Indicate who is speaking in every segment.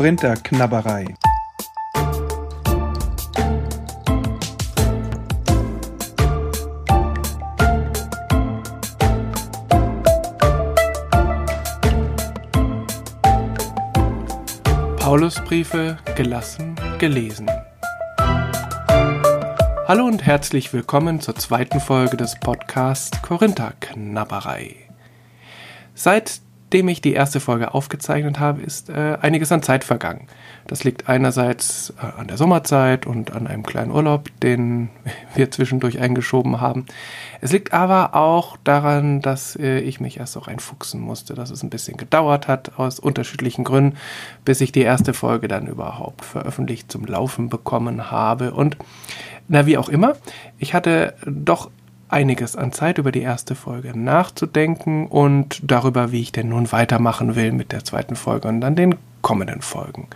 Speaker 1: Korinther-Knabberei.
Speaker 2: Paulusbriefe gelassen gelesen. Hallo und herzlich willkommen zur zweiten Folge des Podcasts Korinther Knabberei. Seit dem ich die erste Folge aufgezeichnet habe, ist äh, einiges an Zeit vergangen. Das liegt einerseits äh, an der Sommerzeit und an einem kleinen Urlaub, den wir zwischendurch eingeschoben haben. Es liegt aber auch daran, dass äh, ich mich erst auch einfuchsen musste, dass es ein bisschen gedauert hat, aus unterschiedlichen Gründen, bis ich die erste Folge dann überhaupt veröffentlicht zum Laufen bekommen habe. Und na, wie auch immer, ich hatte doch einiges an Zeit über die erste Folge nachzudenken und darüber, wie ich denn nun weitermachen will mit der zweiten Folge und dann den kommenden Folgen.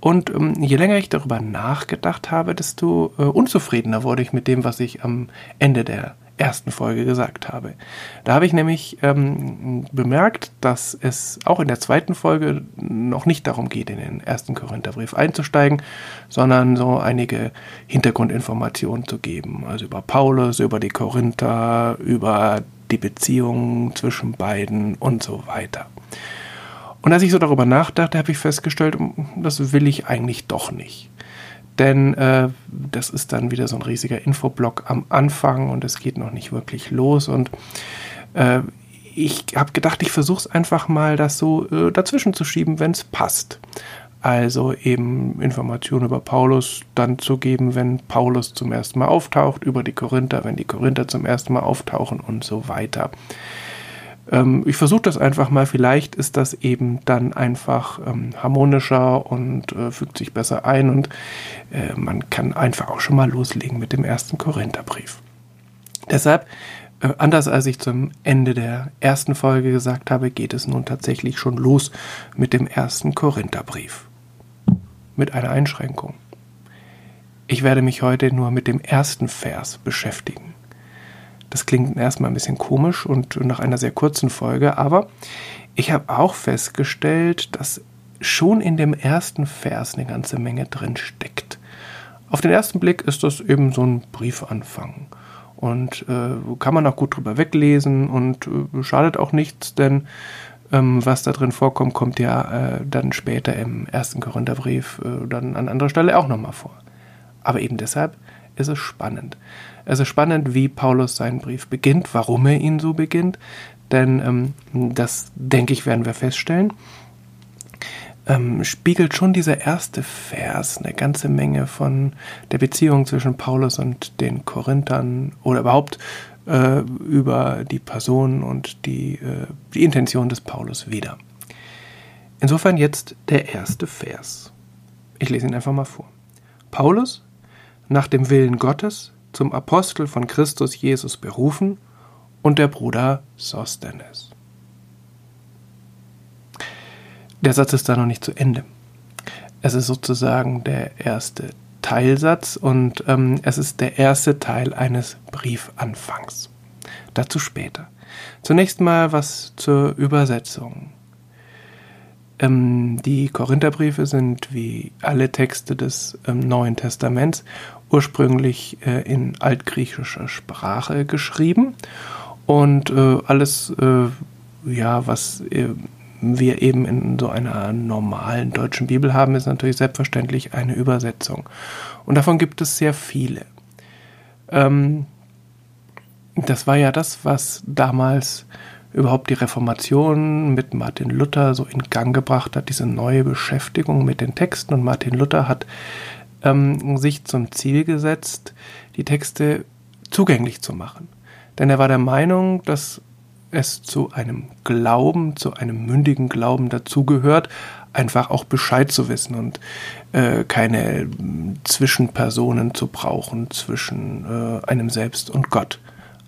Speaker 2: Und ähm, je länger ich darüber nachgedacht habe, desto äh, unzufriedener wurde ich mit dem, was ich am Ende der ersten Folge gesagt habe. Da habe ich nämlich ähm, bemerkt, dass es auch in der zweiten Folge noch nicht darum geht, in den ersten Korintherbrief einzusteigen, sondern so einige Hintergrundinformationen zu geben. Also über Paulus, über die Korinther, über die Beziehungen zwischen beiden und so weiter. Und als ich so darüber nachdachte, habe ich festgestellt, das will ich eigentlich doch nicht denn äh, das ist dann wieder so ein riesiger Infoblock am Anfang und es geht noch nicht wirklich los und äh, ich habe gedacht, ich versuche es einfach mal, das so äh, dazwischen zu schieben, wenn es passt. Also eben Informationen über Paulus dann zu geben, wenn Paulus zum ersten Mal auftaucht, über die Korinther, wenn die Korinther zum ersten Mal auftauchen und so weiter. Ähm, ich versuche das einfach mal. Vielleicht ist das eben dann einfach ähm, harmonischer und äh, fügt sich besser ein und äh, man kann einfach auch schon mal loslegen mit dem ersten Korintherbrief. Deshalb, äh, anders als ich zum Ende der ersten Folge gesagt habe, geht es nun tatsächlich schon los mit dem ersten Korintherbrief. Mit einer Einschränkung. Ich werde mich heute nur mit dem ersten Vers beschäftigen. Das klingt erstmal ein bisschen komisch und nach einer sehr kurzen Folge, aber ich habe auch festgestellt, dass schon in dem ersten Vers eine ganze Menge drin steckt. Auf den ersten Blick ist das eben so ein Briefanfang. Und äh, kann man auch gut drüber weglesen und äh, schadet auch nichts, denn ähm, was da drin vorkommt, kommt ja äh, dann später im ersten Korintherbrief äh, dann an anderer Stelle auch nochmal vor. Aber eben deshalb ist es spannend. Es ist spannend, wie Paulus seinen Brief beginnt, warum er ihn so beginnt, denn ähm, das, denke ich, werden wir feststellen. Ähm, spiegelt schon dieser erste Vers eine ganze Menge von der Beziehung zwischen Paulus und den Korinthern oder überhaupt äh, über die Person und die, äh, die Intention des Paulus wieder. Insofern jetzt der erste Vers. Ich lese ihn einfach mal vor. Paulus, nach dem Willen Gottes, zum Apostel von Christus Jesus berufen und der Bruder Sosthenes. Der Satz ist da noch nicht zu Ende. Es ist sozusagen der erste Teilsatz und ähm, es ist der erste Teil eines Briefanfangs. Dazu später. Zunächst mal was zur Übersetzung. Ähm, die Korintherbriefe sind wie alle Texte des ähm, Neuen Testaments ursprünglich äh, in altgriechischer Sprache geschrieben und äh, alles, äh, ja, was äh, wir eben in so einer normalen deutschen Bibel haben, ist natürlich selbstverständlich eine Übersetzung. Und davon gibt es sehr viele. Ähm, das war ja das, was damals überhaupt die Reformation mit Martin Luther so in Gang gebracht hat, diese neue Beschäftigung mit den Texten. Und Martin Luther hat ähm, sich zum Ziel gesetzt, die Texte zugänglich zu machen. Denn er war der Meinung, dass es zu einem Glauben, zu einem mündigen Glauben dazugehört, einfach auch Bescheid zu wissen und äh, keine Zwischenpersonen zu brauchen zwischen äh, einem selbst und Gott.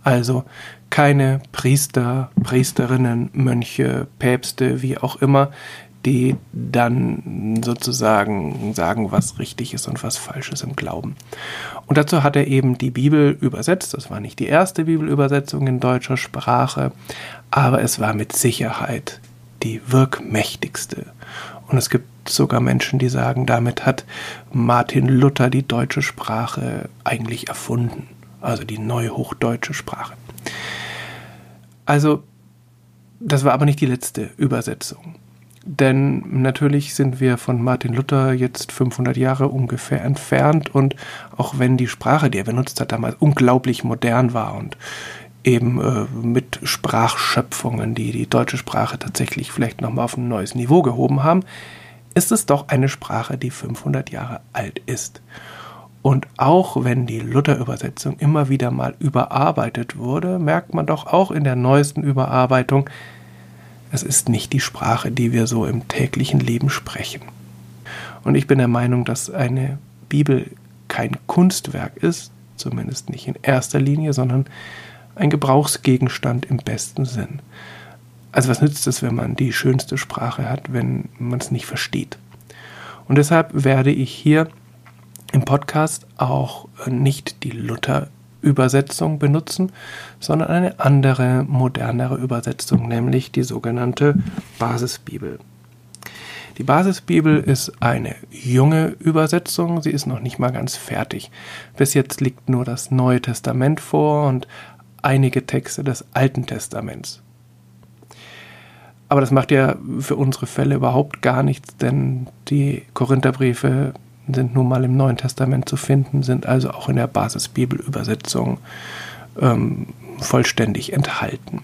Speaker 2: Also keine Priester, Priesterinnen, Mönche, Päpste, wie auch immer, die dann sozusagen sagen, was richtig ist und was falsch ist im Glauben. Und dazu hat er eben die Bibel übersetzt. Das war nicht die erste Bibelübersetzung in deutscher Sprache, aber es war mit Sicherheit die wirkmächtigste. Und es gibt sogar Menschen, die sagen, damit hat Martin Luther die deutsche Sprache eigentlich erfunden, also die neuhochdeutsche Sprache. Also, das war aber nicht die letzte Übersetzung. Denn natürlich sind wir von Martin Luther jetzt 500 Jahre ungefähr entfernt und auch wenn die Sprache, die er benutzt hat, damals unglaublich modern war und eben äh, mit Sprachschöpfungen, die die deutsche Sprache tatsächlich vielleicht nochmal auf ein neues Niveau gehoben haben, ist es doch eine Sprache, die 500 Jahre alt ist. Und auch wenn die Luther-Übersetzung immer wieder mal überarbeitet wurde, merkt man doch auch in der neuesten Überarbeitung, es ist nicht die Sprache, die wir so im täglichen Leben sprechen. Und ich bin der Meinung, dass eine Bibel kein Kunstwerk ist, zumindest nicht in erster Linie, sondern ein Gebrauchsgegenstand im besten Sinn. Also was nützt es, wenn man die schönste Sprache hat, wenn man es nicht versteht? Und deshalb werde ich hier im Podcast auch nicht die Luther-Übersetzung benutzen, sondern eine andere, modernere Übersetzung, nämlich die sogenannte Basisbibel. Die Basisbibel ist eine junge Übersetzung, sie ist noch nicht mal ganz fertig. Bis jetzt liegt nur das Neue Testament vor und einige Texte des Alten Testaments. Aber das macht ja für unsere Fälle überhaupt gar nichts, denn die Korintherbriefe sind nun mal im Neuen Testament zu finden, sind also auch in der Basisbibelübersetzung ähm, vollständig enthalten.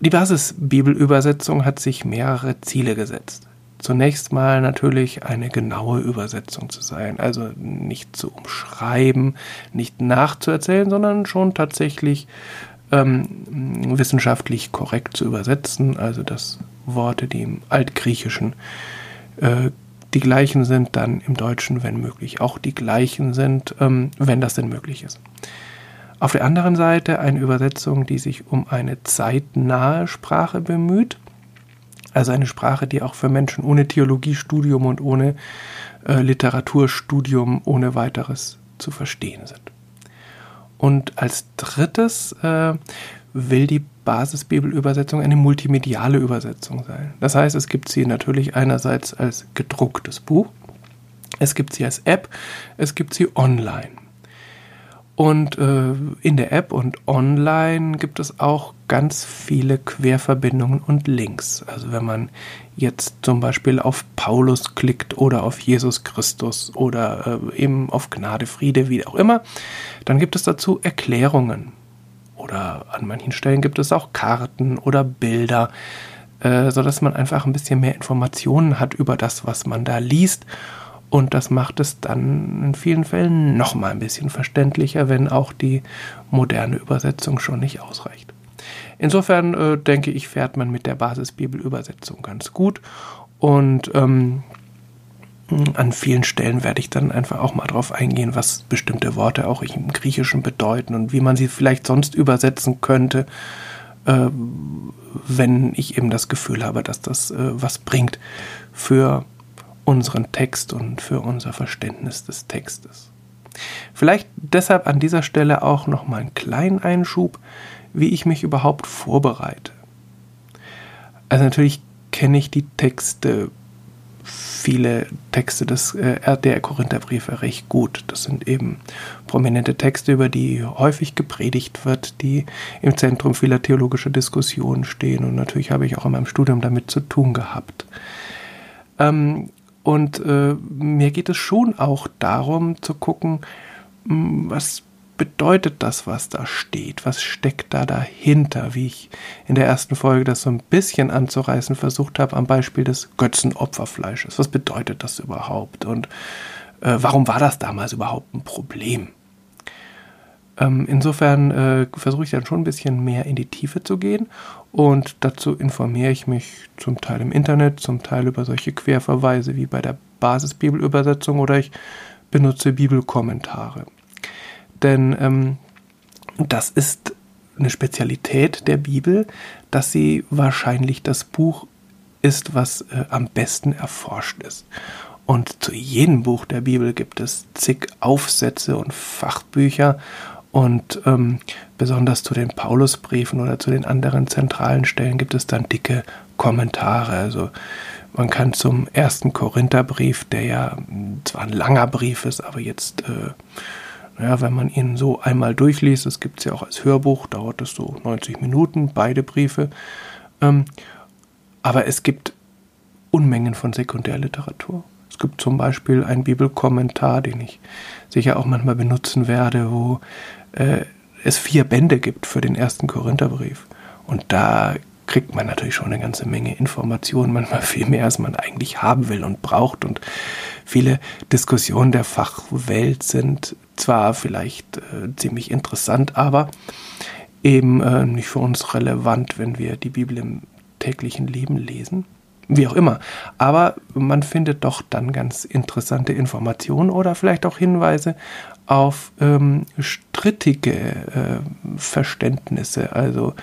Speaker 2: Die Basisbibelübersetzung hat sich mehrere Ziele gesetzt. Zunächst mal natürlich eine genaue Übersetzung zu sein, also nicht zu umschreiben, nicht nachzuerzählen, sondern schon tatsächlich ähm, wissenschaftlich korrekt zu übersetzen, also dass Worte, die im Altgriechischen äh, die gleichen sind, dann im Deutschen, wenn möglich, auch die gleichen sind, ähm, wenn das denn möglich ist. Auf der anderen Seite eine Übersetzung, die sich um eine zeitnahe Sprache bemüht, also eine Sprache, die auch für Menschen ohne Theologiestudium und ohne äh, Literaturstudium ohne weiteres zu verstehen sind. Und als drittes äh, will die Basisbibelübersetzung eine multimediale Übersetzung sein. Das heißt, es gibt sie natürlich einerseits als gedrucktes Buch, es gibt sie als App, es gibt sie online. Und äh, in der App und online gibt es auch ganz viele Querverbindungen und Links. Also wenn man jetzt zum Beispiel auf Paulus klickt oder auf Jesus Christus oder äh, eben auf Gnade, Friede, wie auch immer, dann gibt es dazu Erklärungen. Oder an manchen Stellen gibt es auch Karten oder Bilder, äh, sodass man einfach ein bisschen mehr Informationen hat über das, was man da liest und das macht es dann in vielen Fällen noch mal ein bisschen verständlicher, wenn auch die moderne Übersetzung schon nicht ausreicht. Insofern äh, denke ich, fährt man mit der Basisbibelübersetzung ganz gut. Und ähm, an vielen Stellen werde ich dann einfach auch mal darauf eingehen, was bestimmte Worte auch im Griechischen bedeuten und wie man sie vielleicht sonst übersetzen könnte, äh, wenn ich eben das Gefühl habe, dass das äh, was bringt für unseren Text und für unser Verständnis des Textes. Vielleicht deshalb an dieser Stelle auch noch mal einen kleinen Einschub, wie ich mich überhaupt vorbereite. Also natürlich kenne ich die Texte, viele Texte des äh, der Korintherbriefe recht gut. Das sind eben prominente Texte, über die häufig gepredigt wird, die im Zentrum vieler theologischer Diskussionen stehen. Und natürlich habe ich auch in meinem Studium damit zu tun gehabt. Ähm, und äh, mir geht es schon auch darum zu gucken, hm, was bedeutet das, was da steht? Was steckt da dahinter? Wie ich in der ersten Folge das so ein bisschen anzureißen versucht habe am Beispiel des Götzenopferfleisches. Was bedeutet das überhaupt? Und äh, warum war das damals überhaupt ein Problem? Ähm, insofern äh, versuche ich dann schon ein bisschen mehr in die Tiefe zu gehen und dazu informiere ich mich zum Teil im Internet, zum Teil über solche Querverweise wie bei der Basisbibelübersetzung oder ich benutze Bibelkommentare. Denn ähm, das ist eine Spezialität der Bibel, dass sie wahrscheinlich das Buch ist, was äh, am besten erforscht ist. Und zu jedem Buch der Bibel gibt es zig Aufsätze und Fachbücher Und ähm, besonders zu den Paulusbriefen oder zu den anderen zentralen Stellen gibt es dann dicke Kommentare. Also man kann zum ersten Korintherbrief, der ja zwar ein langer Brief ist, aber jetzt, äh, naja, wenn man ihn so einmal durchliest, es gibt es ja auch als Hörbuch, dauert es so 90 Minuten, beide Briefe. Ähm, aber es gibt Unmengen von Sekundärliteratur. Es gibt zum Beispiel einen Bibelkommentar, den ich sicher auch manchmal benutzen werde, wo äh, es vier Bände gibt für den ersten Korintherbrief. Und da kriegt man natürlich schon eine ganze Menge Informationen, manchmal viel mehr, als man eigentlich haben will und braucht. Und viele Diskussionen der Fachwelt sind zwar vielleicht äh, ziemlich interessant, aber eben äh, nicht für uns relevant, wenn wir die Bibel im täglichen Leben lesen wie auch immer. Aber man findet doch dann ganz interessante Informationen oder vielleicht auch Hinweise auf ähm, strittige äh, Verständnisse. Also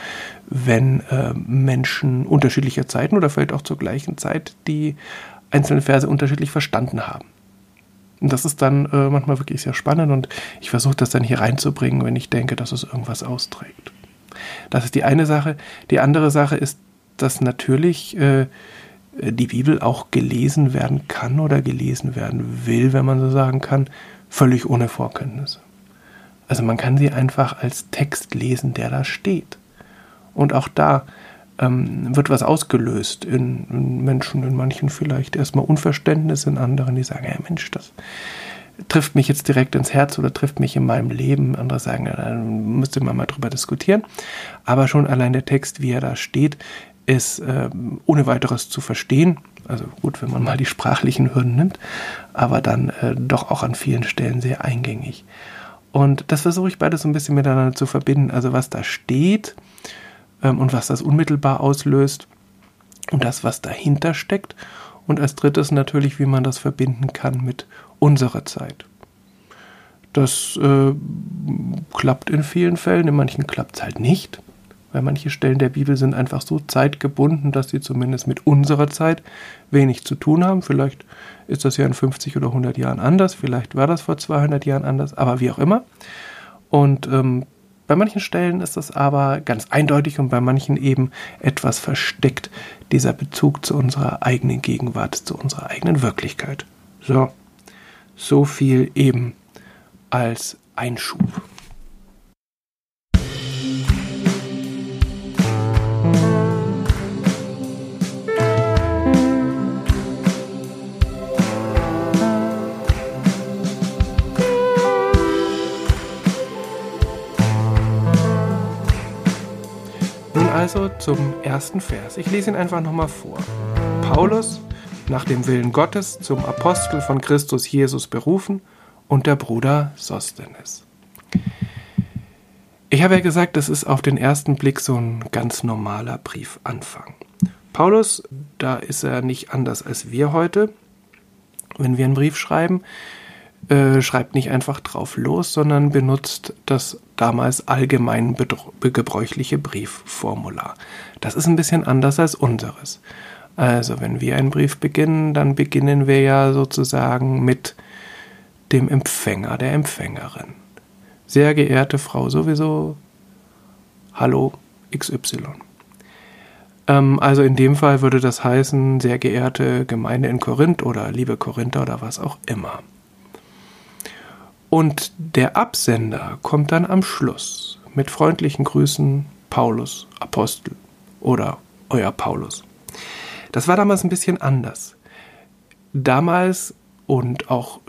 Speaker 2: wenn äh, Menschen unterschiedlicher Zeiten oder vielleicht auch zur gleichen Zeit die einzelnen Verse unterschiedlich verstanden haben. Und das ist dann äh, manchmal wirklich sehr spannend und ich versuche das dann hier reinzubringen, wenn ich denke, dass es irgendwas austrägt. Das ist die eine Sache. Die andere Sache ist, dass natürlich äh, die Bibel auch gelesen werden kann oder gelesen werden will, wenn man so sagen kann, völlig ohne Vorkenntnisse. Also man kann sie einfach als Text lesen, der da steht. Und auch da ähm, wird was ausgelöst in, in, Menschen, in manchen vielleicht erstmal Unverständnis, in anderen, die sagen, hey Mensch, das trifft mich jetzt direkt ins Herz oder trifft mich in meinem Leben. Andere sagen, ja, dann müsste man mal drüber diskutieren. Aber schon allein der Text, wie er da steht, ist äh, ohne weiteres zu verstehen. Also gut, wenn man mal die sprachlichen Hürden nimmt, aber dann äh, doch auch an vielen Stellen sehr eingängig. Und das versuche ich beides so ein bisschen miteinander zu verbinden. Also was da steht ähm, und was das unmittelbar auslöst und das, was dahinter steckt. Und als drittes natürlich, wie man das verbinden kann mit unserer Zeit. Das äh, klappt in vielen Fällen, in manchen klappt es halt nicht weil manche Stellen der Bibel sind einfach so zeitgebunden, dass sie zumindest mit unserer Zeit wenig zu tun haben. Vielleicht ist das ja in 50 oder 100 Jahren anders, vielleicht war das vor 200 Jahren anders, aber wie auch immer. Und ähm, bei manchen Stellen ist das aber ganz eindeutig und bei manchen eben etwas versteckt, dieser Bezug zu unserer eigenen Gegenwart, zu unserer eigenen Wirklichkeit. So, so viel eben als Einschub. Also zum ersten Vers. Ich lese ihn einfach nochmal vor. Paulus, nach dem Willen Gottes, zum Apostel von Christus Jesus berufen und der Bruder Sostenes. Ich habe ja gesagt, das ist auf den ersten Blick so ein ganz normaler Briefanfang. Paulus, da ist er nicht anders als wir heute. Wenn wir einen Brief schreiben, äh, schreibt nicht einfach drauf los, sondern benutzt das damals allgemein gebräuchliche Briefformular. Das ist ein bisschen anders als unseres. Also wenn wir einen Brief beginnen, dann beginnen wir ja sozusagen mit dem Empfänger, der Empfängerin. Sehr geehrte Frau sowieso, hallo XY. Ähm, also in dem Fall würde das heißen, sehr geehrte Gemeinde in Korinth oder liebe Korinther oder was auch immer. Und der Absender kommt dann am Schluss mit freundlichen Grüßen Paulus, Apostel oder euer Paulus. Das war damals ein bisschen anders. Damals und auch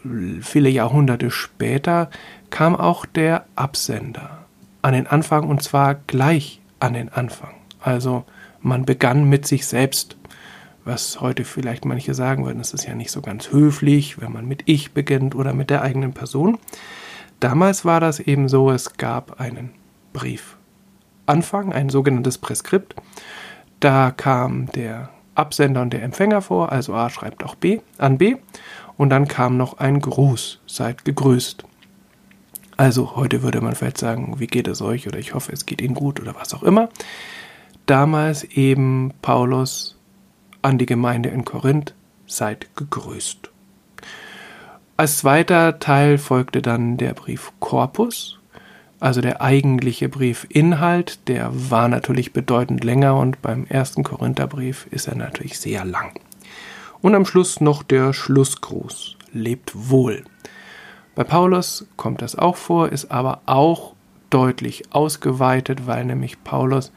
Speaker 2: viele Jahrhunderte später kam auch der Absender an den Anfang und zwar gleich an den Anfang. Also man begann mit sich selbst was heute vielleicht manche sagen würden, es ist ja nicht so ganz höflich, wenn man mit ich beginnt oder mit der eigenen Person. Damals war das eben so, es gab einen Briefanfang, ein sogenanntes Präskript. Da kam der Absender und der Empfänger vor, also A schreibt auch B an B. Und dann kam noch ein Gruß, seid gegrüßt. Also heute würde man vielleicht sagen, wie geht es euch oder ich hoffe, es geht Ihnen gut oder was auch immer. Damals eben Paulus an die Gemeinde in Korinth, seid gegrüßt. Als zweiter Teil folgte dann der Brief Corpus. Also der eigentliche Briefinhalt, der war natürlich bedeutend länger und beim ersten Korintherbrief ist er natürlich sehr lang. Und am Schluss noch der Schlussgruß. Lebt wohl. Bei Paulus kommt das auch vor, ist aber auch deutlich ausgeweitet, weil nämlich Paulus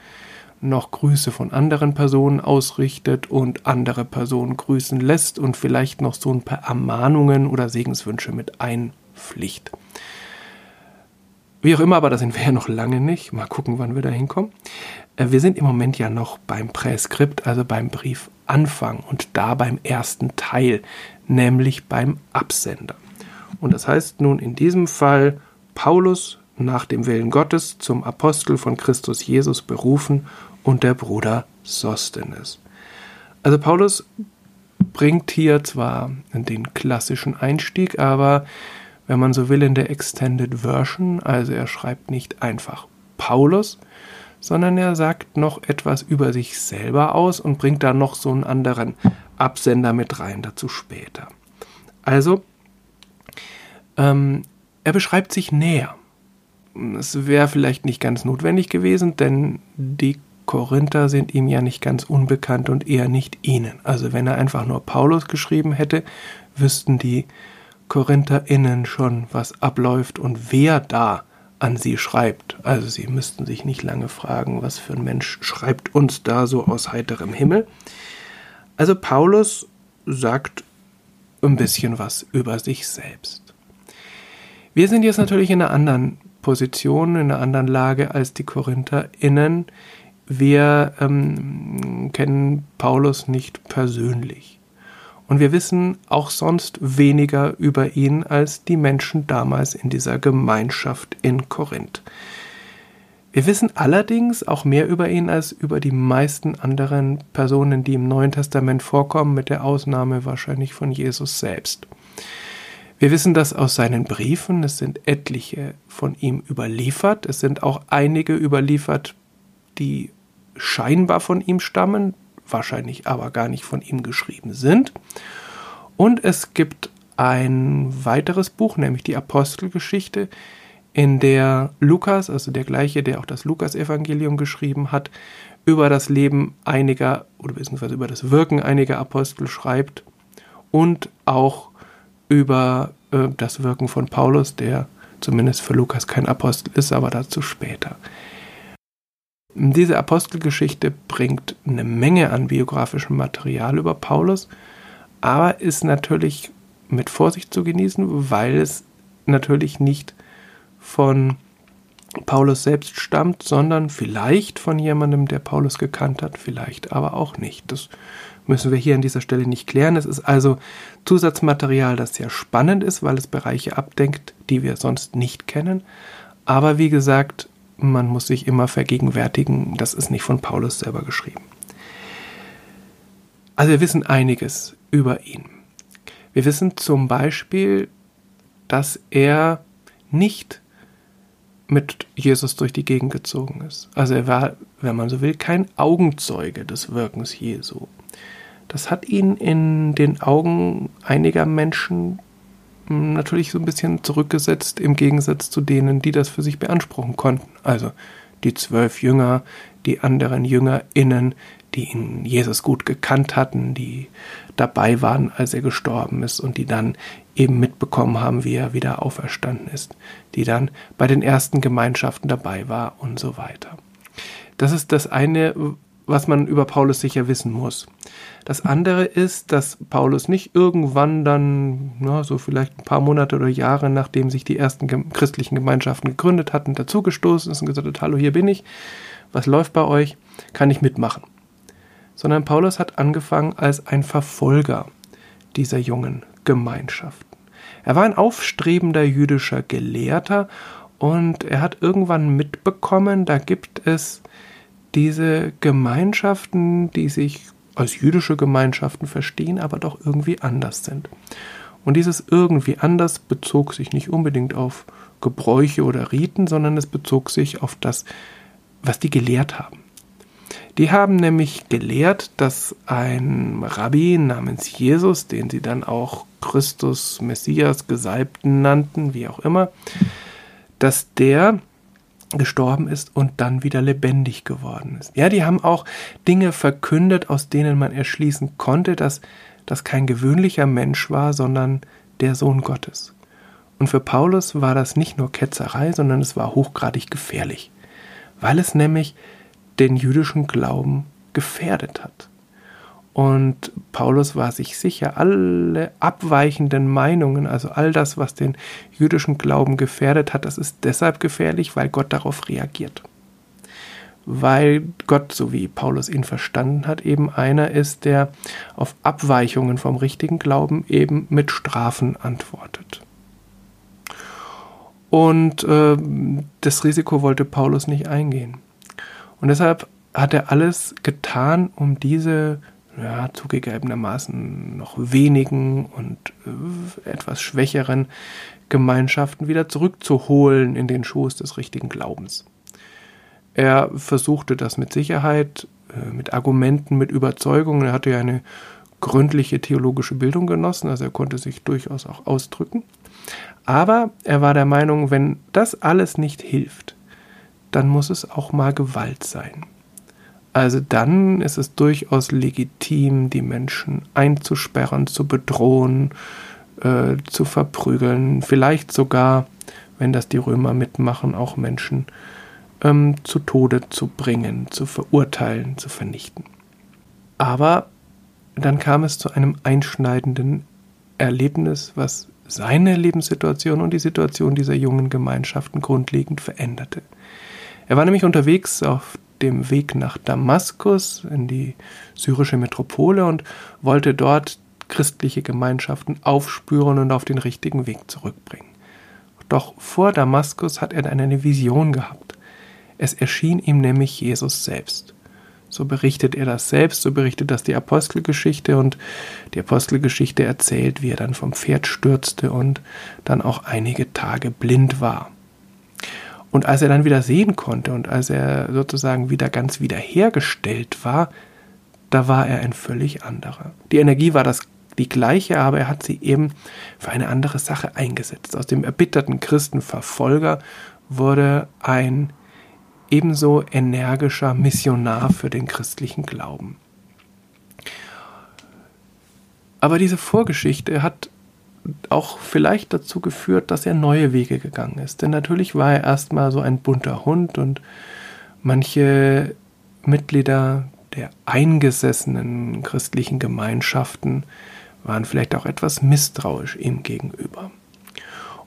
Speaker 2: noch Grüße von anderen Personen ausrichtet und andere Personen grüßen lässt und vielleicht noch so ein paar Ermahnungen oder Segenswünsche mit einpflicht. Wie auch immer, aber da sind wir ja noch lange nicht. Mal gucken, wann wir da hinkommen. Äh, wir sind im Moment ja noch beim Präskript, also beim Briefanfang und da beim ersten Teil, nämlich beim Absender. Und das heißt nun in diesem Fall Paulus nach dem Willen Gottes zum Apostel von Christus Jesus berufen und der Bruder Sostenes. Also Paulus bringt hier zwar den klassischen Einstieg, aber wenn man so will in der Extended Version, also er schreibt nicht einfach Paulus, sondern er sagt noch etwas über sich selber aus und bringt da noch so einen anderen Absender mit rein, dazu später. Also, ähm, er beschreibt sich näher. Es wäre vielleicht nicht ganz notwendig gewesen, denn die Korinther sind ihm ja nicht ganz unbekannt und eher nicht ihnen. Also wenn er einfach nur Paulus geschrieben hätte, wüssten die KorintherInnen schon, was abläuft und wer da an sie schreibt. Also sie müssten sich nicht lange fragen, was für ein Mensch schreibt uns da so aus heiterem Himmel. Also Paulus sagt ein bisschen was über sich selbst. Wir sind jetzt natürlich in einer anderen Position, in einer anderen Lage als die KorintherInnen. Wir ähm, kennen Paulus nicht persönlich. Und wir wissen auch sonst weniger über ihn als die Menschen damals in dieser Gemeinschaft in Korinth. Wir wissen allerdings auch mehr über ihn als über die meisten anderen Personen, die im Neuen Testament vorkommen, mit der Ausnahme wahrscheinlich von Jesus selbst. Wir wissen das aus seinen Briefen, es sind etliche von ihm überliefert, es sind auch einige überliefert, die scheinbar von ihm stammen, wahrscheinlich aber gar nicht von ihm geschrieben sind. Und es gibt ein weiteres Buch, nämlich die Apostelgeschichte, in der Lukas, also der gleiche, der auch das Lukas-Evangelium geschrieben hat, über das Leben einiger oder beziehungsweise über das Wirken einiger Apostel schreibt und auch über äh, das Wirken von Paulus, der zumindest für Lukas kein Apostel ist, aber dazu später. Diese Apostelgeschichte bringt eine Menge an biografischem Material über Paulus, aber ist natürlich mit Vorsicht zu genießen, weil es natürlich nicht von Paulus selbst stammt, sondern vielleicht von jemandem, der Paulus gekannt hat, vielleicht aber auch nicht. Das müssen wir hier an dieser Stelle nicht klären. Es ist also Zusatzmaterial, das sehr spannend ist, weil es Bereiche abdenkt, die wir sonst nicht kennen. Aber wie gesagt, man muss sich immer vergegenwärtigen, das ist nicht von Paulus selber geschrieben. Also wir wissen einiges über ihn. Wir wissen zum Beispiel, dass er nicht mit Jesus durch die Gegend gezogen ist. Also er war, wenn man so will, kein Augenzeuge des Wirkens Jesu. Das hat ihn in den Augen einiger Menschen hm, natürlich so ein bisschen zurückgesetzt im Gegensatz zu denen, die das für sich beanspruchen konnten. Also die zwölf Jünger, die anderen JüngerInnen, die ihn Jesus gut gekannt hatten, die dabei waren, als er gestorben ist und die dann eben mitbekommen haben, wie er wieder auferstanden ist, die dann bei den ersten Gemeinschaften dabei war und so weiter. Das ist das eine, was man über Paulus sicher wissen muss. Das andere ist, dass Paulus nicht irgendwann dann, na, so vielleicht ein paar Monate oder Jahre, nachdem sich die ersten christlichen Gemeinschaften gegründet hatten, dazugestoßen ist und gesagt hat, hallo, hier bin ich, was läuft bei euch, kann ich mitmachen. Sondern Paulus hat angefangen als ein Verfolger dieser jungen Gemeinschaften. Er war ein aufstrebender jüdischer Gelehrter und er hat irgendwann mitbekommen, da gibt es diese Gemeinschaften, die sich als jüdische Gemeinschaften verstehen, aber doch irgendwie anders sind. Und dieses irgendwie anders bezog sich nicht unbedingt auf Gebräuche oder Riten, sondern es bezog sich auf das, was die gelehrt haben. Die haben nämlich gelehrt, dass ein Rabbi namens Jesus, den sie dann auch Christus, Messias, Gesalbten nannten, wie auch immer, dass der gestorben ist und dann wieder lebendig geworden ist. Ja, die haben auch Dinge verkündet, aus denen man erschließen konnte, dass das kein gewöhnlicher Mensch war, sondern der Sohn Gottes. Und für Paulus war das nicht nur Ketzerei, sondern es war hochgradig gefährlich, weil es nämlich den jüdischen Glauben gefährdet hat. Und Paulus war sich sicher, alle abweichenden Meinungen, also all das, was den jüdischen Glauben gefährdet hat, das ist deshalb gefährlich, weil Gott darauf reagiert. Weil Gott, so wie Paulus ihn verstanden hat, eben einer ist, der auf Abweichungen vom richtigen Glauben eben mit Strafen antwortet. Und äh, das Risiko wollte Paulus nicht eingehen. Und deshalb hat er alles getan, um diese ja, zugegebenermaßen noch wenigen und äh, etwas schwächeren Gemeinschaften wieder zurückzuholen in den Schoß des richtigen Glaubens. Er versuchte das mit Sicherheit, äh, mit Argumenten, mit Überzeugungen. Er hatte ja eine gründliche theologische Bildung genossen, also er konnte sich durchaus auch ausdrücken. Aber er war der Meinung, wenn das alles nicht hilft, dann muss es auch mal Gewalt sein. Also dann ist es durchaus legitim, die Menschen einzusperren, zu bedrohen, äh, zu verprügeln, vielleicht sogar, wenn das die Römer mitmachen, auch Menschen ähm, zu Tode zu bringen, zu verurteilen, zu vernichten. Aber dann kam es zu einem einschneidenden Erlebnis, was seine Lebenssituation und die Situation dieser jungen Gemeinschaften grundlegend veränderte. Er war nämlich unterwegs auf dem Weg nach Damaskus in die syrische Metropole und wollte dort christliche Gemeinschaften aufspüren und auf den richtigen Weg zurückbringen. Doch vor Damaskus hat er dann eine Vision gehabt. Es erschien ihm nämlich Jesus selbst. So berichtet er das selbst, so berichtet das die Apostelgeschichte und die Apostelgeschichte erzählt, wie er dann vom Pferd stürzte und dann auch einige Tage blind war. Und als er dann wieder sehen konnte und als er sozusagen wieder ganz wiederhergestellt war, da war er ein völlig anderer. Die Energie war das die gleiche, aber er hat sie eben für eine andere Sache eingesetzt. Aus dem erbitterten Christenverfolger wurde ein ebenso energischer Missionar für den christlichen Glauben. Aber diese Vorgeschichte hat auch vielleicht dazu geführt, dass er neue Wege gegangen ist. Denn natürlich war er erstmal so ein bunter Hund und manche Mitglieder der eingesessenen christlichen Gemeinschaften waren vielleicht auch etwas misstrauisch ihm gegenüber.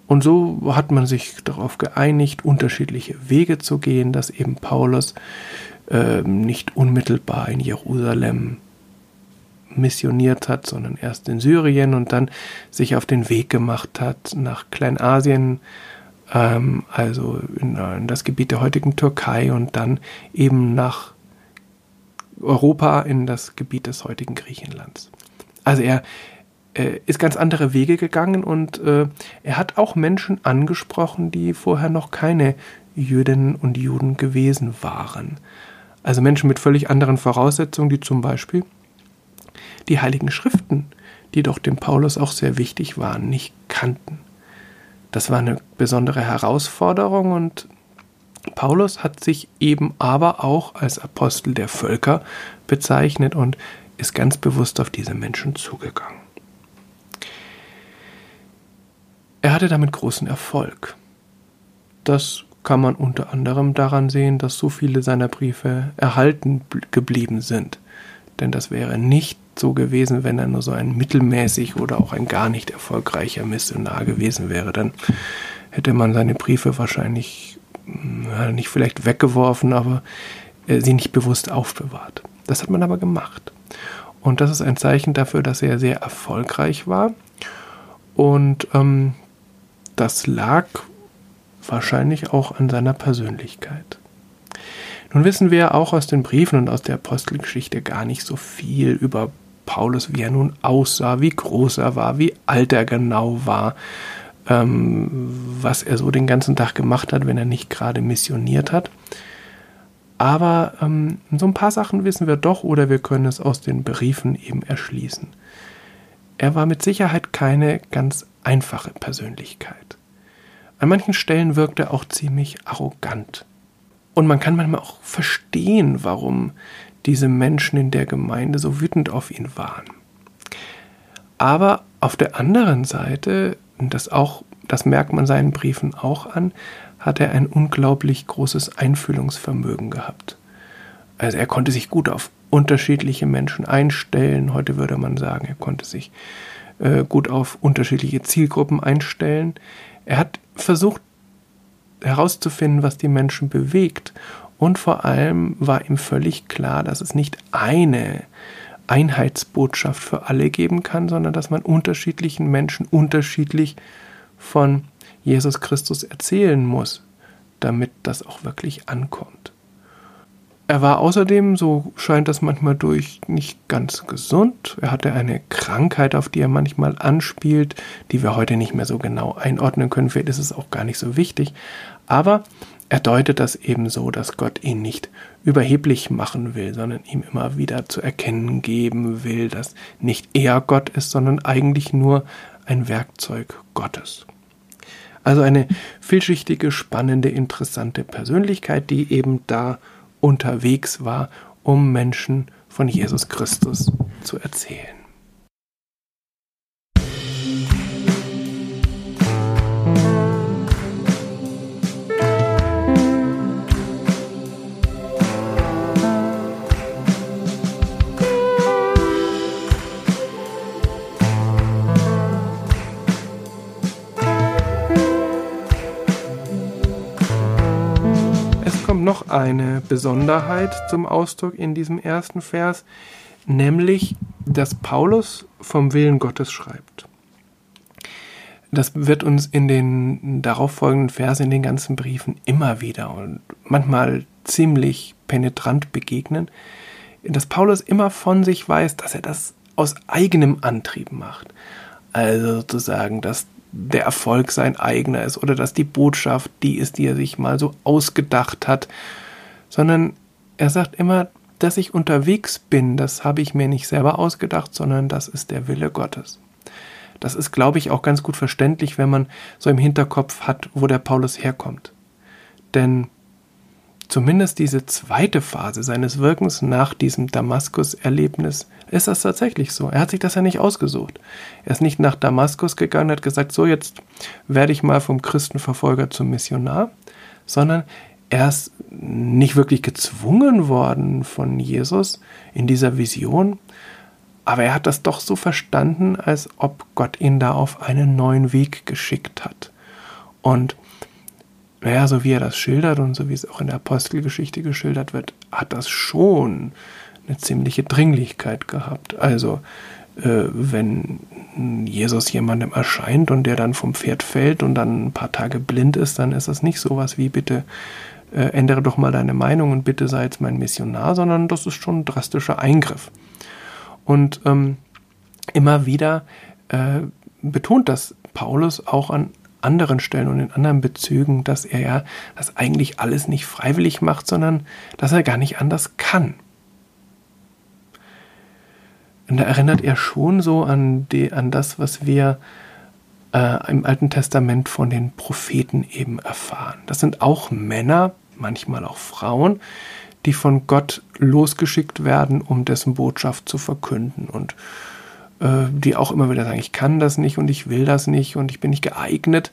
Speaker 2: Und so hat man sich darauf geeinigt, unterschiedliche Wege zu gehen, dass eben Paulus äh, nicht unmittelbar in Jerusalem missioniert hat, sondern erst in Syrien und dann sich auf den Weg gemacht hat nach Kleinasien, ähm, also in, in das Gebiet der heutigen Türkei und dann eben nach Europa in das Gebiet des heutigen Griechenlands. Also er äh, ist ganz andere Wege gegangen und äh, er hat auch Menschen angesprochen, die vorher noch keine Jüdinnen und Juden gewesen waren. Also Menschen mit völlig anderen Voraussetzungen, die zum Beispiel die heiligen Schriften, die doch dem Paulus auch sehr wichtig waren, nicht kannten. Das war eine besondere Herausforderung und Paulus hat sich eben aber auch als Apostel der Völker bezeichnet und ist ganz bewusst auf diese Menschen zugegangen. Er hatte damit großen Erfolg. Das kann man unter anderem daran sehen, dass so viele seiner Briefe erhalten geblieben sind. Denn das wäre nicht so gewesen, wenn er nur so ein mittelmäßig oder auch ein gar nicht erfolgreicher Missionar gewesen wäre. Dann hätte man seine Briefe wahrscheinlich ja, nicht vielleicht weggeworfen, aber äh, sie nicht bewusst aufbewahrt. Das hat man aber gemacht. Und das ist ein Zeichen dafür, dass er sehr erfolgreich war. Und ähm, das lag wahrscheinlich auch an seiner Persönlichkeit. Nun wissen wir auch aus den Briefen und aus der Apostelgeschichte gar nicht so viel über Paulus, wie er nun aussah, wie groß er war, wie alt er genau war, ähm, was er so den ganzen Tag gemacht hat, wenn er nicht gerade missioniert hat. Aber ähm, so ein paar Sachen wissen wir doch oder wir können es aus den Briefen eben erschließen. Er war mit Sicherheit keine ganz einfache Persönlichkeit. An manchen Stellen wirkte er auch ziemlich arrogant. Und man kann manchmal auch verstehen, warum diese Menschen in der Gemeinde so wütend auf ihn waren. Aber auf der anderen Seite, und das auch, das merkt man seinen Briefen auch an, hat er ein unglaublich großes Einfühlungsvermögen gehabt. Also er konnte sich gut auf unterschiedliche Menschen einstellen. Heute würde man sagen, er konnte sich äh, gut auf unterschiedliche Zielgruppen einstellen. Er hat versucht herauszufinden, was die Menschen bewegt. Und vor allem war ihm völlig klar, dass es nicht eine Einheitsbotschaft für alle geben kann, sondern dass man unterschiedlichen Menschen unterschiedlich von Jesus Christus erzählen muss, damit das auch wirklich ankommt. Er war außerdem, so scheint das manchmal durch, nicht ganz gesund. Er hatte eine Krankheit, auf die er manchmal anspielt, die wir heute nicht mehr so genau einordnen können. Vielleicht ist es auch gar nicht so wichtig. Aber er deutet das eben so, dass Gott ihn nicht überheblich machen will, sondern ihm immer wieder zu erkennen geben will, dass nicht er Gott ist, sondern eigentlich nur ein Werkzeug Gottes. Also eine vielschichtige, spannende, interessante Persönlichkeit, die eben da unterwegs war, um Menschen von Jesus Christus zu erzählen. Noch eine Besonderheit zum Ausdruck in diesem ersten Vers, nämlich, dass Paulus vom Willen Gottes schreibt. Das wird uns in den darauffolgenden Versen, in den ganzen Briefen immer wieder und manchmal ziemlich penetrant begegnen, dass Paulus immer von sich weiß, dass er das aus eigenem Antrieb macht. Also sozusagen, dass der Erfolg sein eigener ist oder dass die Botschaft die ist, die er sich mal so ausgedacht hat, sondern er sagt immer, dass ich unterwegs bin, das habe ich mir nicht selber ausgedacht, sondern das ist der Wille Gottes. Das ist, glaube ich, auch ganz gut verständlich, wenn man so im Hinterkopf hat, wo der Paulus herkommt. Denn zumindest diese zweite Phase seines Wirkens nach diesem Damaskus-Erlebnis ist das tatsächlich so. Er hat sich das ja nicht ausgesucht. Er ist nicht nach Damaskus gegangen und hat gesagt, so jetzt werde ich mal vom Christenverfolger zum Missionar, sondern er ist nicht wirklich gezwungen worden von Jesus in dieser Vision, aber er hat das doch so verstanden, als ob Gott ihn da auf einen neuen Weg geschickt hat. Und naja, so wie er das schildert und so wie es auch in der Apostelgeschichte geschildert wird, hat das schon eine ziemliche Dringlichkeit gehabt. Also, äh, wenn Jesus jemandem erscheint und der dann vom Pferd fällt und dann ein paar Tage blind ist, dann ist das nicht sowas wie bitte äh, ändere doch mal deine Meinung und bitte sei jetzt mein Missionar, sondern das ist schon ein drastischer Eingriff. Und ähm, immer wieder äh, betont das Paulus auch an anderen Stellen und in anderen Bezügen, dass er ja das eigentlich alles nicht freiwillig macht, sondern dass er gar nicht anders kann. Und da erinnert er schon so an, die, an das, was wir äh, im Alten Testament von den Propheten eben erfahren. Das sind auch Männer, manchmal auch Frauen, die von Gott losgeschickt werden, um dessen Botschaft zu verkünden. Und die auch immer wieder sagen, ich kann das nicht und ich will das nicht und ich bin nicht geeignet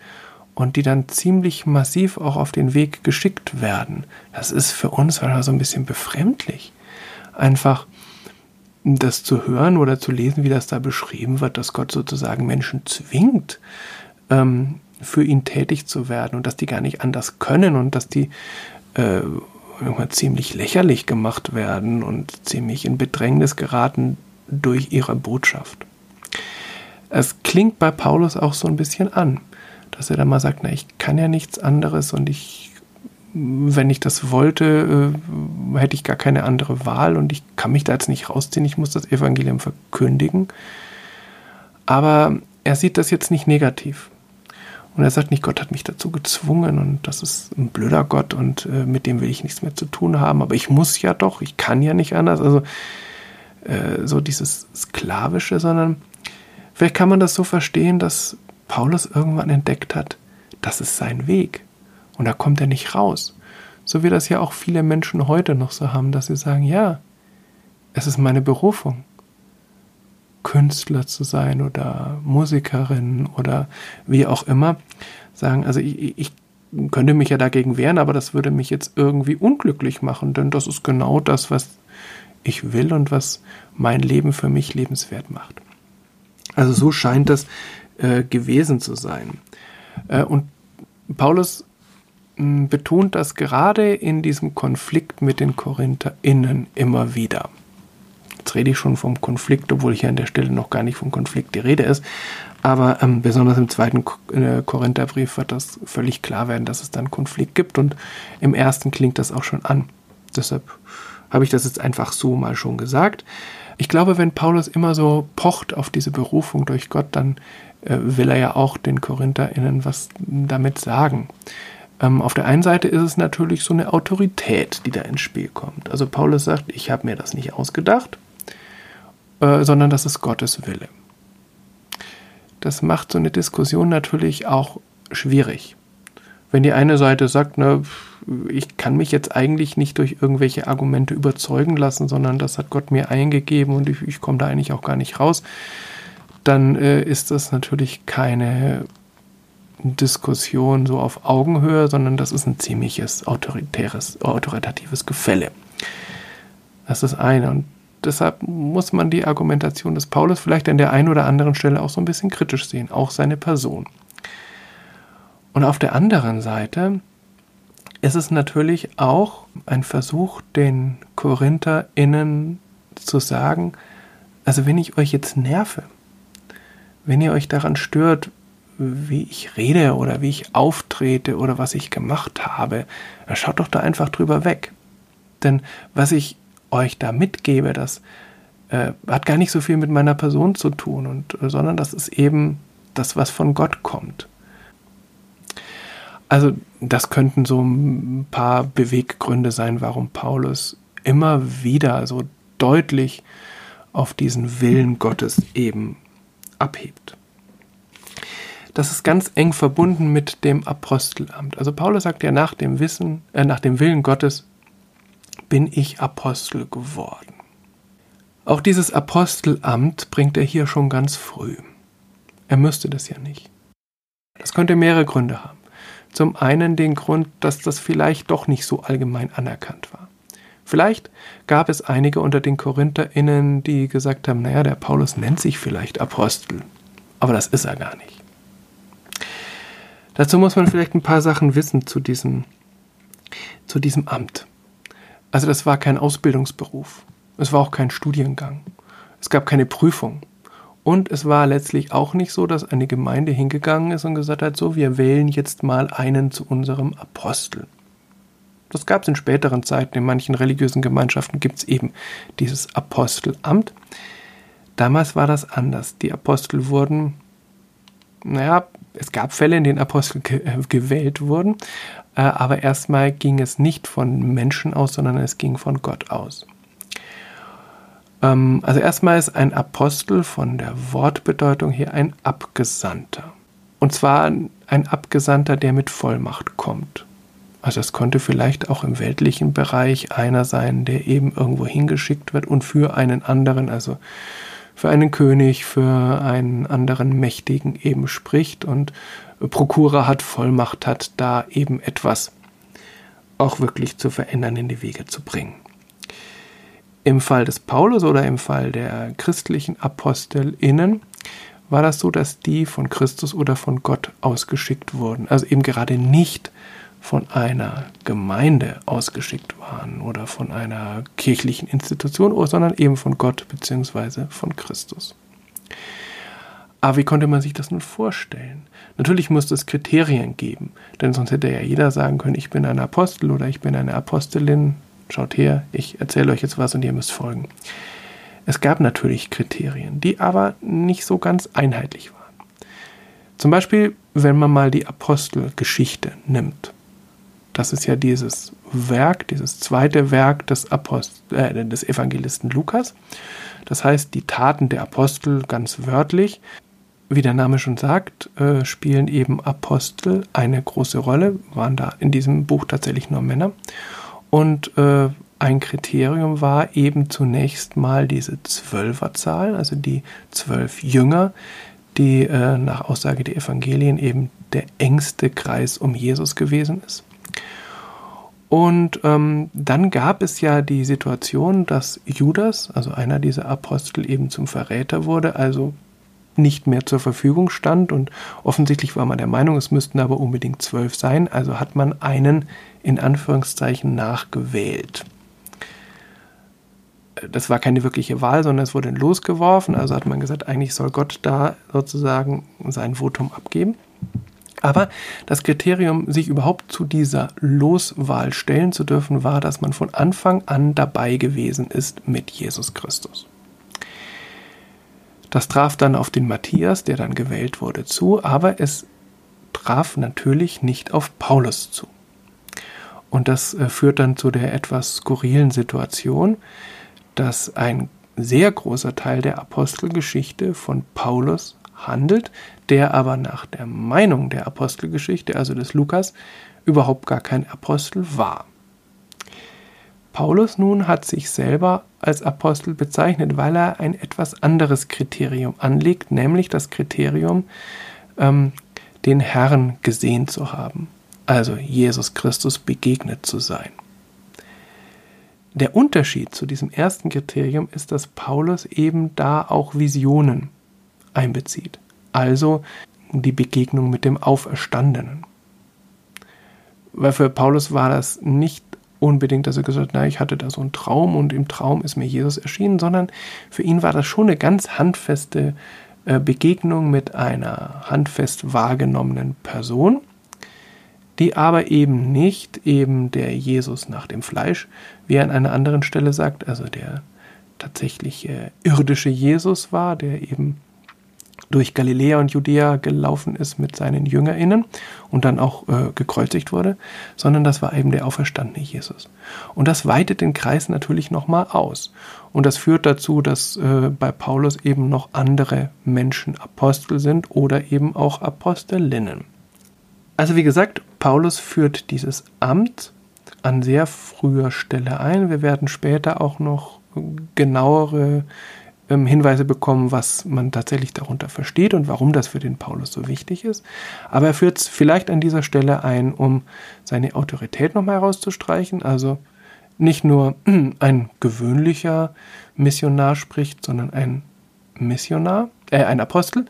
Speaker 2: und die dann ziemlich massiv auch auf den Weg geschickt werden. Das ist für uns so ein bisschen befremdlich. Einfach das zu hören oder zu lesen, wie das da beschrieben wird, dass Gott sozusagen Menschen zwingt, ähm, für ihn tätig zu werden und dass die gar nicht anders können und dass die äh, ziemlich lächerlich gemacht werden und ziemlich in Bedrängnis geraten durch ihre Botschaft. Es klingt bei Paulus auch so ein bisschen an, dass er da mal sagt, na, ich kann ja nichts anderes und ich, wenn ich das wollte, äh, hätte ich gar keine andere Wahl und ich kann mich da jetzt nicht rausziehen, ich muss das Evangelium verkündigen. Aber er sieht das jetzt nicht negativ. Und er sagt nicht, Gott hat mich dazu gezwungen und das ist ein blöder Gott und äh, mit dem will ich nichts mehr zu tun haben, aber ich muss ja doch, ich kann ja nicht anders. Also äh, so dieses Sklavische, sondern vielleicht kann man das so verstehen, dass Paulus irgendwann entdeckt hat, das ist sein Weg. Und da kommt er nicht raus, so wie das ja auch viele Menschen heute noch so haben, dass sie sagen, ja, es ist meine Berufung, Künstler zu sein oder Musikerin oder wie auch immer. Sagen, also ich, ich könnte mich ja dagegen wehren, aber das würde mich jetzt irgendwie unglücklich machen, denn das ist genau das, was ich will und was mein Leben für mich lebenswert macht. Also so scheint das äh, gewesen zu sein. Äh, und Paulus mh, betont das gerade in diesem Konflikt mit den KorintherInnen immer wieder. Jetzt rede ich schon vom Konflikt, obwohl hier an der Stelle noch gar nicht vom Konflikt die Rede ist. Aber ähm, besonders im zweiten äh, Korintherbrief wird das völlig klar werden, dass es dann Konflikt gibt. Und im ersten klingt das auch schon an. Deshalb habe ich das jetzt einfach so mal schon gesagt. Ich glaube, wenn Paulus immer so pocht auf diese Berufung durch Gott, dann äh, will er ja auch den KorintherInnen was damit sagen. Ähm, auf der einen Seite ist es natürlich so eine Autorität, die da ins Spiel kommt. Also Paulus sagt, ich habe mir das nicht ausgedacht, äh, sondern das ist Gottes Wille. Das macht so eine Diskussion natürlich auch schwierig. Wenn die eine Seite sagt, ne, ich kann mich jetzt eigentlich nicht durch irgendwelche Argumente überzeugen lassen, sondern das hat Gott mir eingegeben und ich, ich komme da eigentlich auch gar nicht raus, dann äh, ist das natürlich keine Diskussion so auf Augenhöhe, sondern das ist ein ziemliches autoritäres, autoritatives Gefälle. Das ist eine. Und deshalb muss man die Argumentation des Paulus vielleicht an der einen oder anderen Stelle auch so ein bisschen kritisch sehen, auch seine Person. Und auf der anderen Seite ist es natürlich auch ein Versuch, den KorintherInnen zu sagen, also wenn ich euch jetzt nerve, wenn ihr euch daran stört, wie ich rede oder wie ich auftrete oder was ich gemacht habe, dann schaut doch da einfach drüber weg. Denn was ich euch da mitgebe, das äh, hat gar nicht so viel mit meiner Person zu tun, und, sondern das ist eben das, was von Gott kommt. Also das könnten so ein paar Beweggründe sein, warum Paulus immer wieder so deutlich auf diesen Willen Gottes eben abhebt. Das ist ganz eng verbunden mit dem Apostelamt. Also Paulus sagt ja nach dem Wissen, äh, nach dem Willen Gottes bin ich Apostel geworden. Auch dieses Apostelamt bringt er hier schon ganz früh. Er müsste das ja nicht. Das könnte mehrere Gründe haben. Zum einen den Grund, dass das vielleicht doch nicht so allgemein anerkannt war. Vielleicht gab es einige unter den KorintherInnen, die gesagt haben, naja, der Paulus nennt sich vielleicht Apostel, aber das ist er gar nicht. Dazu muss man vielleicht ein paar Sachen wissen zu diesem, zu diesem Amt. Also das war kein Ausbildungsberuf. Es war auch kein Studiengang. Es gab keine Prüfung. Und es war letztlich auch nicht so, dass eine Gemeinde hingegangen ist und gesagt hat, so, wir wählen jetzt mal einen zu unserem Apostel. Das gab es in späteren Zeiten. In manchen religiösen Gemeinschaften gibt es eben dieses Apostelamt. Damals war das anders. Die Apostel wurden, naja, es gab Fälle, in denen Apostel ge äh, gewählt wurden, äh, aber erstmal ging es nicht von Menschen aus, sondern es ging von Gott aus. Ähm, also erstmal ist ein Apostel von der Wortbedeutung her ein Abgesandter. Und zwar ein Abgesandter, der mit Vollmacht kommt. Also es konnte vielleicht auch im weltlichen Bereich einer sein, der eben irgendwo hingeschickt wird und für einen anderen, also für einen König, für einen anderen Mächtigen eben spricht und Prokura hat Vollmacht hat, da eben etwas auch wirklich zu verändern, in die Wege zu bringen. Im Fall des Paulus oder im Fall der christlichen ApostelInnen war das so, dass die von Christus oder von Gott ausgeschickt wurden. Also eben gerade nicht von einer Gemeinde ausgeschickt waren oder von einer kirchlichen Institution, sondern eben von Gott bzw. von Christus. Aber wie konnte man sich das nun vorstellen? Natürlich musste es Kriterien geben, denn sonst hätte ja jeder sagen können, ich bin ein Apostel oder ich bin eine Apostelin, schaut her, ich erzähle euch jetzt was und ihr müsst folgen. Es gab natürlich Kriterien, die aber nicht so ganz einheitlich waren. Zum Beispiel, wenn man mal die Apostelgeschichte nimmt. Das ist ja dieses Werk, dieses zweite Werk des, Apostel, äh, des Evangelisten Lukas. Das heißt, die Taten der Apostel ganz wörtlich. wie der Name schon sagt, äh, spielen eben Apostel eine große Rolle, waren da in diesem Buch tatsächlich nur Männer. Und äh, ein Kriterium war eben zunächst mal diese Zwölferzahl, also die zwölf Jünger, die äh, nach Aussage der Evangelien eben der engste Kreis um Jesus gewesen ist. Und ähm, dann gab es ja die Situation, dass Judas, also einer dieser Apostel, eben zum Verräter wurde, also nicht mehr zur Verfügung stand. Und offensichtlich war man der Meinung, es müssten aber unbedingt zwölf sein. Also hat man einen in Anführungszeichen nachgewählt. Das war keine wirkliche Wahl, sondern es wurde losgeworfen. Also hat man gesagt, eigentlich soll Gott da sozusagen sein Votum abgeben. Aber das Kriterium, sich überhaupt zu dieser Loswahl stellen zu dürfen, war, dass man von Anfang an dabei gewesen ist mit Jesus Christus. Das traf dann auf den Matthias, der dann gewählt wurde, zu, aber es traf natürlich nicht auf Paulus zu. Und das äh, führt dann zu der etwas skurrilen Situation, dass ein sehr großer Teil der Apostelgeschichte von Paulus handelt, der aber nach der Meinung der Apostelgeschichte, also des Lukas, überhaupt gar kein Apostel war. Paulus nun hat sich selber als Apostel bezeichnet, weil er ein etwas anderes Kriterium anlegt, nämlich das Kriterium, ähm, den Herrn gesehen zu haben, also Jesus Christus begegnet zu sein. Der Unterschied zu diesem ersten Kriterium ist, dass Paulus eben da auch Visionen einbezieht also die Begegnung mit dem Auferstandenen. Weil für Paulus war das nicht unbedingt, dass er gesagt hat, na, ich hatte da so einen Traum und im Traum ist mir Jesus erschienen, sondern für ihn war das schon eine ganz handfeste äh, Begegnung mit einer handfest wahrgenommenen Person, die aber eben nicht eben der Jesus nach dem Fleisch, wie er an einer anderen Stelle sagt, also der tatsächlich äh, irdische Jesus war, der eben durch Galiläa und Judäa gelaufen ist mit seinen JüngerInnen und dann auch äh, gekreuzigt wurde, sondern das war eben der auferstandene Jesus. Und das weitet den Kreis natürlich nochmal aus. Und das führt dazu, dass äh, bei Paulus eben noch andere Menschen Apostel sind oder eben auch Apostelinnen. Also wie gesagt, Paulus führt dieses Amt an sehr früher Stelle ein. Wir werden später auch noch genauere ähm, Hinweise bekommen, was man tatsächlich darunter versteht und warum das für den Paulus so wichtig ist. Aber er führt es vielleicht an dieser Stelle ein, um seine Autorität nochmal herauszustreichen. Also nicht nur ein gewöhnlicher Missionar spricht, sondern ein Missionar, äh, ein Apostel.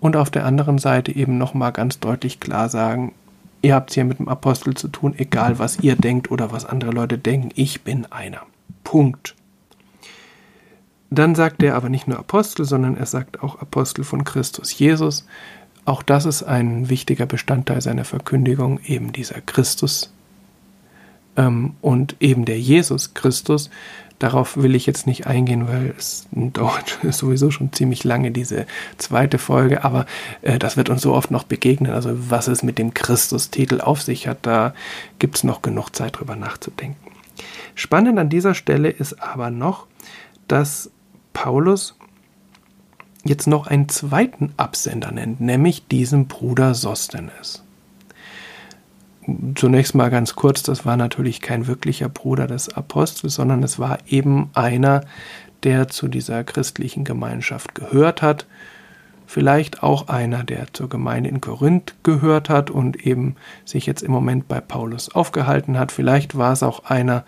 Speaker 2: Und auf der anderen Seite eben nochmal ganz deutlich klar sagen, ihr habt es hier mit dem Apostel zu tun, egal was ihr denkt oder was andere Leute denken, ich bin einer. Punkt. Dann sagt er aber nicht nur Apostel, sondern er sagt auch Apostel von Christus Jesus. Auch das ist ein wichtiger Bestandteil seiner Verkündigung, eben dieser Christus ähm, und eben der Jesus Christus. Darauf will ich jetzt nicht eingehen, weil es dauert sowieso schon ziemlich lange, diese zweite Folge, aber äh, das wird uns so oft noch begegnen. Also was es mit dem Christus-Titel auf sich hat, da gibt es noch genug Zeit drüber nachzudenken. Spannend an dieser Stelle ist aber noch, dass Paulus jetzt noch einen zweiten Absender nennt, nämlich diesen Bruder Sostenes. Zunächst mal ganz kurz, das war natürlich kein wirklicher Bruder des Apostels, sondern es war eben einer, der zu dieser christlichen Gemeinschaft gehört hat, vielleicht auch einer, der zur Gemeinde in Korinth gehört hat und eben sich jetzt im Moment bei Paulus aufgehalten hat, vielleicht war es auch einer,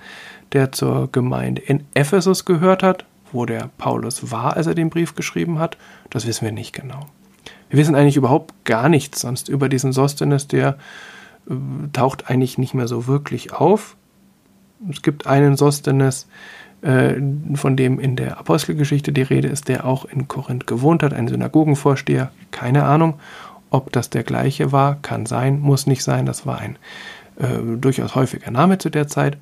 Speaker 2: der zur Gemeinde in Ephesus gehört hat, wo der Paulus war, als er den Brief geschrieben hat, das wissen wir nicht genau. Wir wissen eigentlich überhaupt gar nichts sonst über diesen Sostenes, der äh, taucht eigentlich nicht mehr so wirklich auf. Es gibt einen Sostenes, äh, von dem in der Apostelgeschichte die Rede ist, der auch in Korinth gewohnt hat, ein Synagogenvorsteher. Keine Ahnung, ob das der gleiche war, kann sein, muss nicht sein. Das war ein äh, durchaus häufiger Name zu der Zeit.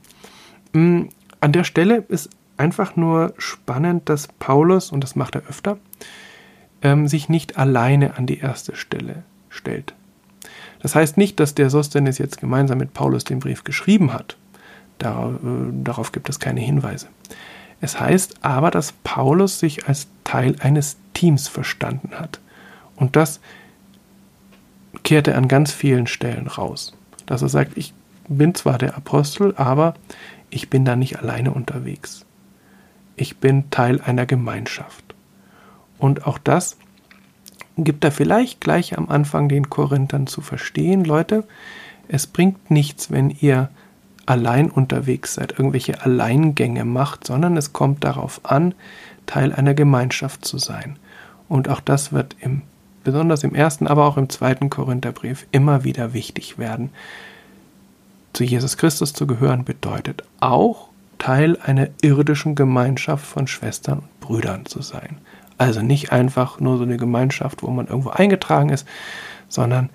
Speaker 2: Mm, an der Stelle ist einfach nur spannend, dass Paulus, und das macht er öfter, ähm, sich nicht alleine an die erste Stelle stellt. Das heißt nicht, dass der Sostenes jetzt gemeinsam mit Paulus den Brief geschrieben hat. Darauf, äh, darauf gibt es keine Hinweise. Es heißt aber, dass Paulus sich als Teil eines Teams verstanden hat Und das kehrt er an ganz vielen Stellen raus. Dass er sagt, ich bin zwar der Apostel, aber ich bin da nicht alleine unterwegs. Ich bin Teil einer Gemeinschaft. Und auch das gibt er vielleicht gleich am Anfang den Korinthern zu verstehen, Leute, es bringt nichts, wenn ihr allein unterwegs seid, irgendwelche Alleingänge macht, sondern es kommt darauf an, Teil einer Gemeinschaft zu sein. Und auch das wird im, besonders im ersten, aber auch im zweiten Korintherbrief immer wieder wichtig werden. Zu Jesus Christus zu gehören bedeutet auch, Teil einer irdischen Gemeinschaft von Schwestern und Brüdern zu sein. Also nicht einfach nur so eine Gemeinschaft, wo man irgendwo eingetragen ist, sondern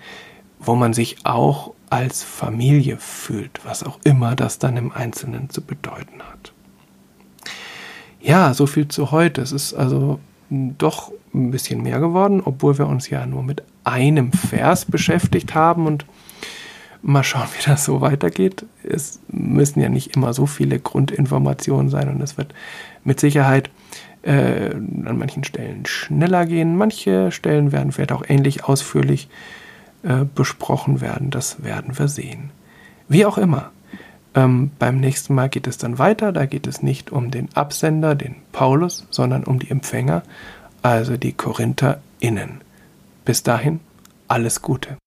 Speaker 2: wo man sich auch als Familie fühlt, was auch immer das dann im Einzelnen zu bedeuten hat. Ja, so viel zu heute. Es ist also doch ein bisschen mehr geworden, obwohl wir uns ja nur mit einem Vers beschäftigt haben und mal schauen, wie das so weitergeht. Es müssen ja nicht immer so viele Grundinformationen sein und es wird mit Sicherheit äh, an manchen Stellen schneller gehen. Manche Stellen werden vielleicht auch ähnlich ausführlich äh, besprochen werden. Das werden wir sehen. Wie auch immer. Ähm, beim nächsten Mal geht es dann weiter. Da geht es nicht um den Absender, den Paulus, sondern um die Empfänger, also die KorintherInnen. Bis dahin, alles Gute.